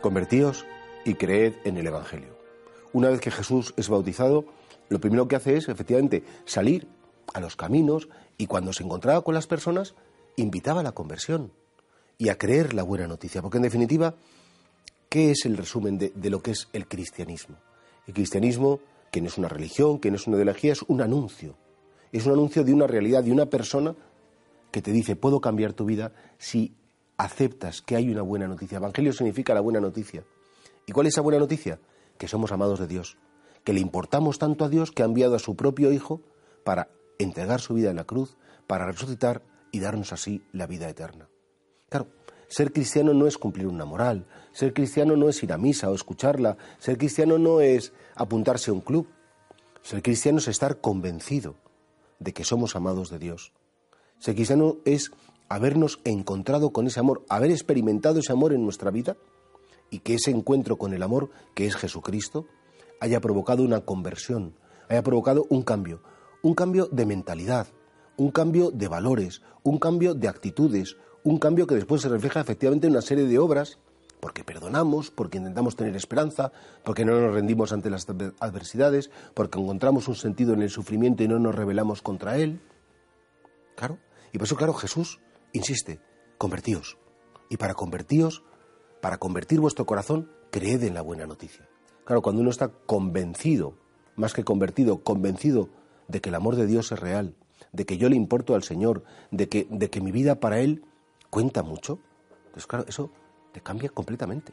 Convertíos y creed en el Evangelio. Una vez que Jesús es bautizado, lo primero que hace es, efectivamente, salir a los caminos y cuando se encontraba con las personas, invitaba a la conversión y a creer la buena noticia. Porque en definitiva, ¿qué es el resumen de, de lo que es el cristianismo? El cristianismo, que no es una religión, que no es una ideología, es un anuncio. Es un anuncio de una realidad, de una persona que te dice, puedo cambiar tu vida si aceptas que hay una buena noticia. Evangelio significa la buena noticia. ¿Y cuál es esa buena noticia? Que somos amados de Dios, que le importamos tanto a Dios que ha enviado a su propio Hijo para entregar su vida en la cruz, para resucitar y darnos así la vida eterna. Claro, ser cristiano no es cumplir una moral, ser cristiano no es ir a misa o escucharla, ser cristiano no es apuntarse a un club, ser cristiano es estar convencido de que somos amados de Dios. Ser cristiano es habernos encontrado con ese amor, haber experimentado ese amor en nuestra vida y que ese encuentro con el amor, que es Jesucristo, haya provocado una conversión, haya provocado un cambio, un cambio de mentalidad, un cambio de valores, un cambio de actitudes, un cambio que después se refleja efectivamente en una serie de obras, porque perdonamos, porque intentamos tener esperanza, porque no nos rendimos ante las adversidades, porque encontramos un sentido en el sufrimiento y no nos rebelamos contra él. Claro, y por eso, claro, Jesús insiste, convertíos. Y para convertíos, para convertir vuestro corazón, creed en la buena noticia. Claro, cuando uno está convencido, más que convertido, convencido de que el amor de Dios es real, de que yo le importo al Señor, de que, de que mi vida para Él cuenta mucho, entonces claro, eso te cambia completamente.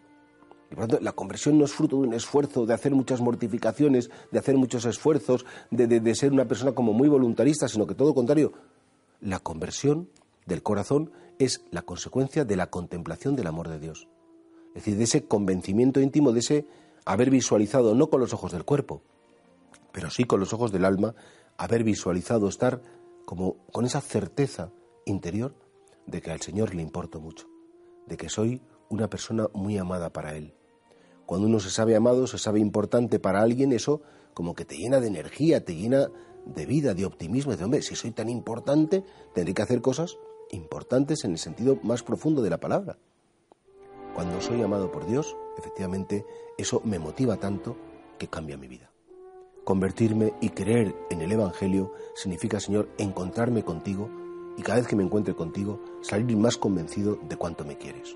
Y por lo tanto, la conversión no es fruto de un esfuerzo, de hacer muchas mortificaciones, de hacer muchos esfuerzos, de, de, de ser una persona como muy voluntarista, sino que todo lo contrario. La conversión del corazón es la consecuencia de la contemplación del amor de Dios. Es decir, de ese convencimiento íntimo, de ese haber visualizado, no con los ojos del cuerpo, pero sí con los ojos del alma, haber visualizado, estar como con esa certeza interior de que al Señor le importo mucho, de que soy una persona muy amada para Él. Cuando uno se sabe amado, se sabe importante para alguien, eso como que te llena de energía, te llena de vida, de optimismo. De hombre, si soy tan importante, tendré que hacer cosas importantes en el sentido más profundo de la palabra. Cuando soy amado por Dios, efectivamente, eso me motiva tanto que cambia mi vida. Convertirme y creer en el Evangelio significa, Señor, encontrarme contigo y cada vez que me encuentre contigo, salir más convencido de cuánto me quieres.